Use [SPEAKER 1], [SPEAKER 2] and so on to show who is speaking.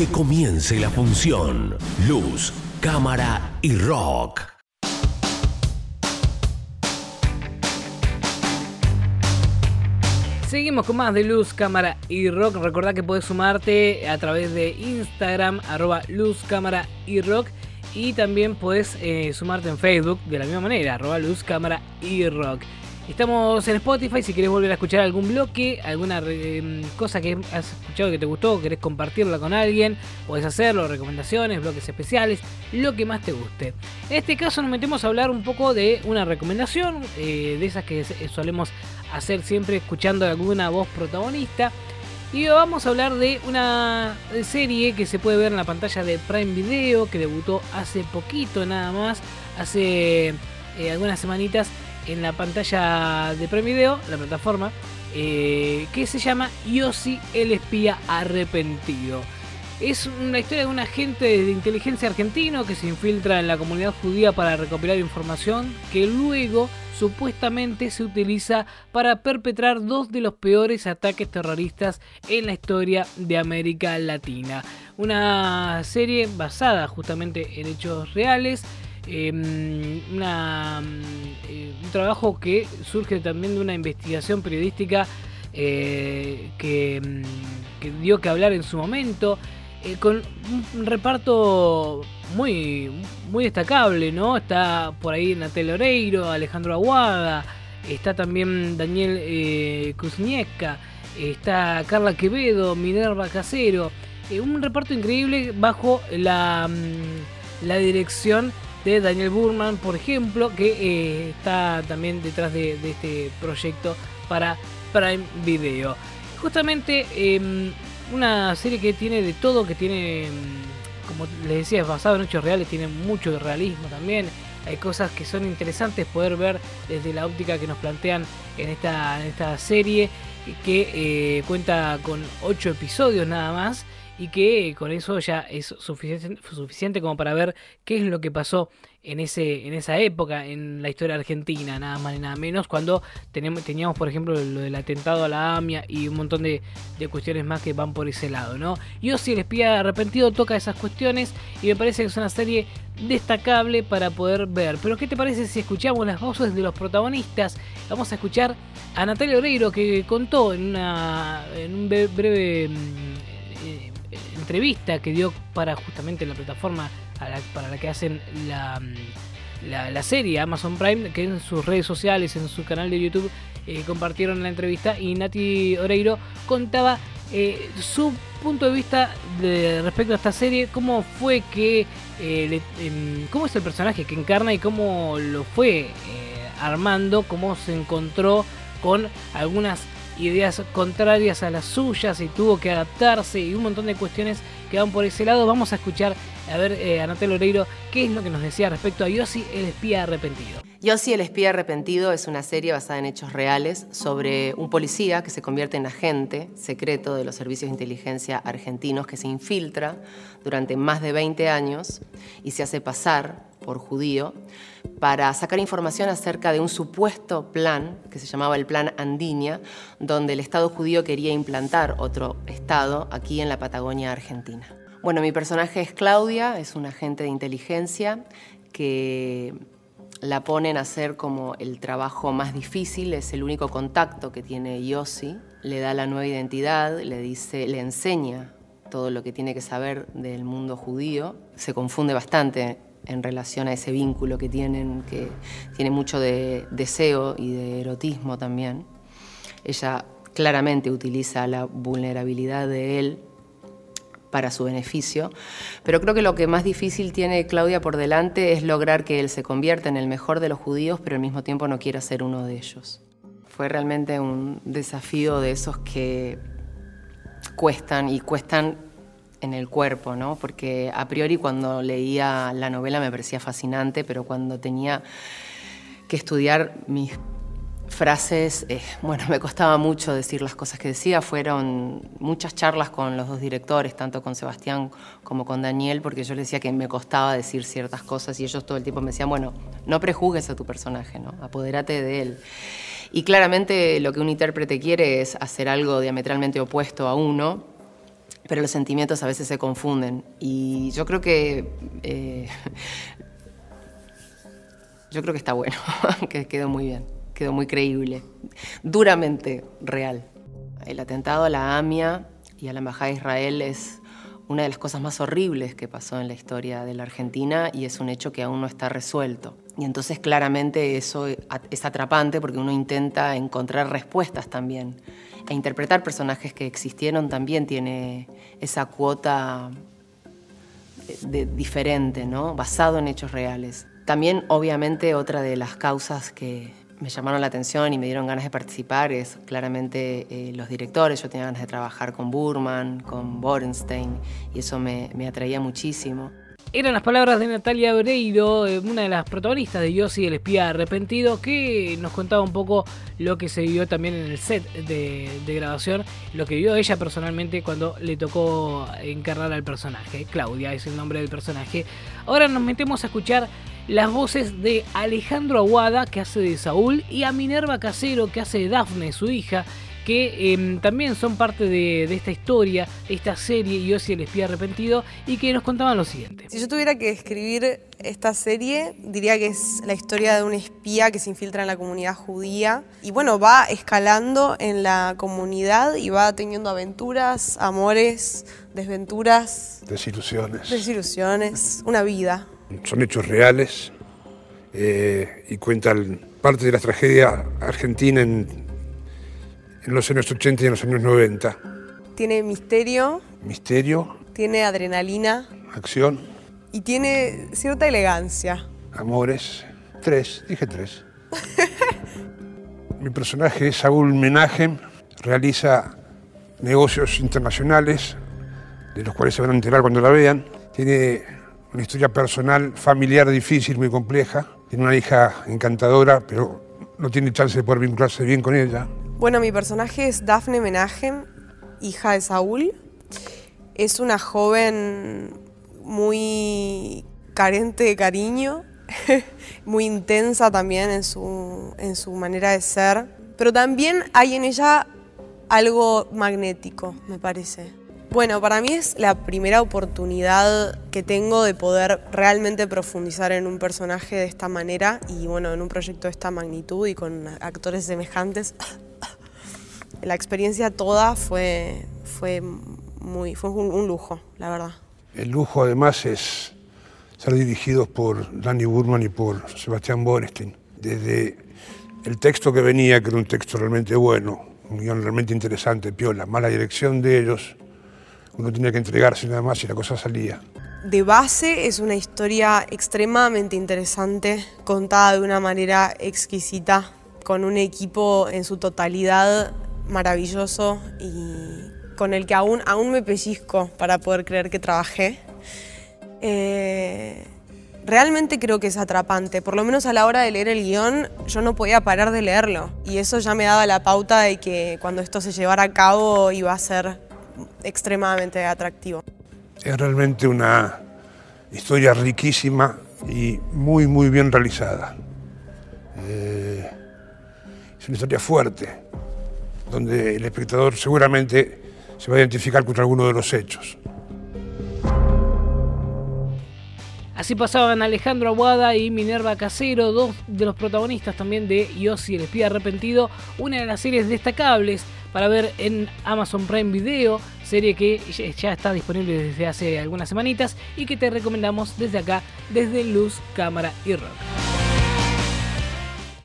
[SPEAKER 1] Que comience la función. Luz, cámara y rock.
[SPEAKER 2] Seguimos con más de Luz, Cámara y Rock. Recordá que podés sumarte a través de Instagram, arroba Luz, Cámara y Rock. Y también podés eh, sumarte en Facebook de la misma manera, arroba Luz, Cámara y Rock. Estamos en Spotify, si querés volver a escuchar algún bloque, alguna eh, cosa que has escuchado que te gustó, querés compartirla con alguien, podés hacerlo, recomendaciones, bloques especiales, lo que más te guste. En este caso nos metemos a hablar un poco de una recomendación, eh, de esas que solemos hacer siempre escuchando alguna voz protagonista. Y vamos a hablar de una serie que se puede ver en la pantalla de Prime Video, que debutó hace poquito nada más, hace eh, algunas semanitas en la pantalla de Prime Video, la plataforma, eh, que se llama Yossi el espía arrepentido. Es una historia de un agente de inteligencia argentino que se infiltra en la comunidad judía para recopilar información que luego supuestamente se utiliza para perpetrar dos de los peores ataques terroristas en la historia de América Latina. Una serie basada justamente en hechos reales. Em, eh, un trabajo que surge también de una investigación periodística eh, que, em, que dio que hablar en su momento. Eh, con un reparto muy, muy destacable, ¿no? Está por ahí Natal Oreiro, Alejandro Aguada, está también Daniel eh, está Carla Quevedo, Minerva Casero. Un reparto increíble bajo la, mm, la, dirección de Daniel Burman, por ejemplo, que eh, está también detrás de, este proyecto para Prime Video. Justamente em, una serie que tiene de todo, que tiene, mm, como les decía, es basado en hechos reales, tiene mucho realismo también. Hay cosas que son interesantes poder ver desde la óptica que nos plantean en esta, en esta serie, que eh, cuenta con 8 episodios nada más y que con eso ya es suficiente, como para ver qué es lo que pasó en, ese, en esa época en la historia argentina, nada más ni nada menos, cuando tenemos, teníamos, por ejemplo, lo del atentado a la AMIA y un montón de, cuestiones más que van por ese lado, ¿no? Yo si el espía arrepentido toca esas cuestiones y me parece que es una serie destacable para poder ver. Pero ¿qué te parece si escuchamos las voces de los protagonistas? Vamos a escuchar a Natalia Oreiro que contó en, una, en un breve mm, entrevista que dio para justamente la plataforma para la que hacen la, la, serie Amazon Prime, que en sus redes sociales, en su canal de YouTube, eh, compartieron la entrevista y Nati Oreiro contaba eh, su punto de vista de, respecto a esta serie, cómo fue que, eh, em, cómo es el personaje que encarna y cómo lo fue armando, cómo se encontró con algunas ideas contrarias a las suyas y tuvo que adaptarse y un montón de cuestiones que van por ese lado. Vamos a escuchar a ver, eh, Anatel Oreiro, ¿qué es lo que nos decía respecto a Yossi el espía arrepentido?
[SPEAKER 3] Yossi el espía arrepentido es una serie basada en hechos reales sobre un policía que se convierte en agente secreto de los servicios de inteligencia argentinos que se infiltra durante más de 20 años y se hace pasar por judío para sacar información acerca de un supuesto plan que se llamaba el Plan Andinia, donde el Estado judío quería implantar otro Estado aquí en la Patagonia Argentina. Bueno, mi personaje es Claudia, es una agente de inteligencia que la ponen a hacer como el trabajo más difícil, es el único contacto que tiene Yossi, le da la nueva identidad, le dice, le enseña todo lo que tiene que saber del mundo judío, se confunde bastante en relación a ese vínculo que tienen, que tiene mucho de deseo y de erotismo también. Ella claramente utiliza la vulnerabilidad de él para su beneficio. Pero creo que lo que más difícil tiene Claudia por delante es lograr que él se convierta en el mejor de los judíos, pero al mismo tiempo no quiera ser uno de ellos. Fue realmente un desafío de esos que cuestan y cuestan en el cuerpo, ¿no? Porque a priori cuando leía la novela me parecía fascinante, pero cuando tenía que estudiar mis frases, eh, bueno, me costaba mucho decir las cosas que decía, fueron muchas charlas con los dos directores, tanto con Sebastián como con Daniel, porque yo les decía que me costaba decir ciertas cosas y ellos todo el tiempo me decían, bueno, no prejuzgues a tu personaje, ¿no? apodérate de él. Y claramente lo que un intérprete quiere es hacer algo diametralmente opuesto a uno, pero los sentimientos a veces se confunden. Y yo creo que... Eh, yo creo que está bueno, que quedó muy bien, quedó muy creíble, duramente real. El atentado a la AMIA y a la Embajada de Israel es una de las cosas más horribles que pasó en la historia de la Argentina y es un hecho que aún no está resuelto. Y entonces claramente eso es atrapante porque uno intenta encontrar respuestas también e interpretar personajes que existieron también tiene esa cuota de, diferente, ¿no? basado en hechos reales. También, obviamente, otra de las causas que me llamaron la atención y me dieron ganas de participar es claramente eh, los directores. Yo tenía ganas de trabajar con Burman, con Borenstein, y eso me, me atraía muchísimo.
[SPEAKER 2] Eran las palabras de Natalia Breiro, eh, una de las protagonistas de Yossi el espía arrepentido, que nos contaba un poco lo que se vivió también en el set de, grabación, lo que vio ella personalmente cuando le tocó encarnar al personaje. Claudia es el nombre del personaje. Ahora nos metemos a escuchar las voces de Alejandro Aguada, que hace de Saúl, y a Minerva Casero, que hace de Dafne, su hija que em, también son parte de, esta historia, esta serie, Yo soy el espía arrepentido, y que nos contaban lo siguiente.
[SPEAKER 4] Si yo tuviera que describir esta serie, diría que es la historia de un espía que se infiltra en la comunidad judía y bueno, va escalando en la comunidad y va teniendo aventuras, amores, desventuras.
[SPEAKER 5] Desilusiones.
[SPEAKER 4] Desilusiones, una vida.
[SPEAKER 5] Son hechos reales eh, y cuentan parte de la tragedia argentina en en los años 80 y en los años 90.
[SPEAKER 4] Tiene misterio.
[SPEAKER 5] Misterio.
[SPEAKER 4] Tiene adrenalina.
[SPEAKER 5] Acción.
[SPEAKER 4] Y tiene cierta elegancia.
[SPEAKER 5] Amores. Tres, dije tres. Mi personaje es Saúl Menachem, realiza negocios internacionales, de los cuales se van a enterar cuando la vean. Tiene una historia personal, familiar difícil, muy compleja. Tiene una hija encantadora, pero no tiene chance de poder vincularse bien con ella.
[SPEAKER 4] Bueno, mi personaje es Dafne Menachem, hija de Saúl. Es una joven muy carente de cariño, muy intensa también en su, en su manera de ser, pero también hay en ella algo magnético, me parece. Bueno, para mí es la primera oportunidad que tengo de poder realmente profundizar en un personaje de esta manera y bueno, en un proyecto de esta magnitud y con actores semejantes. la experiencia toda fue, fue, muy, fue un, lujo, la verdad.
[SPEAKER 5] El lujo además es ser dirigidos por Danny Burman y por Sebastián Borestein. Desde el texto que venía, que era un texto realmente bueno, un guion realmente interesante, piola, mala dirección de ellos, uno tenía que entregarse nada más y la cosa salía.
[SPEAKER 4] De base es una historia extremadamente interesante, contada de una manera exquisita, con un equipo en su totalidad maravilloso y con el que aún, aún me pellizco para poder creer que trabajé. Eh, realmente creo que es atrapante, por lo menos a la hora de leer el guion yo no podía parar de leerlo y eso ya me daba la pauta de que cuando esto se llevara a cabo iba a ser extremadamente atractivo.
[SPEAKER 5] Es realmente una historia riquísima y muy muy bien realizada. Eh, es una historia fuerte, donde el espectador seguramente se va a identificar con alguno de los hechos.
[SPEAKER 2] Así pasaban Alejandro Aguada y Minerva Casero, dos de los protagonistas también de Yossi el espía arrepentido, una de las series destacables para ver en Amazon Prime Video, serie que ya está disponible desde hace algunas semanitas y que te recomendamos desde acá, desde Luz, Cámara y Rock.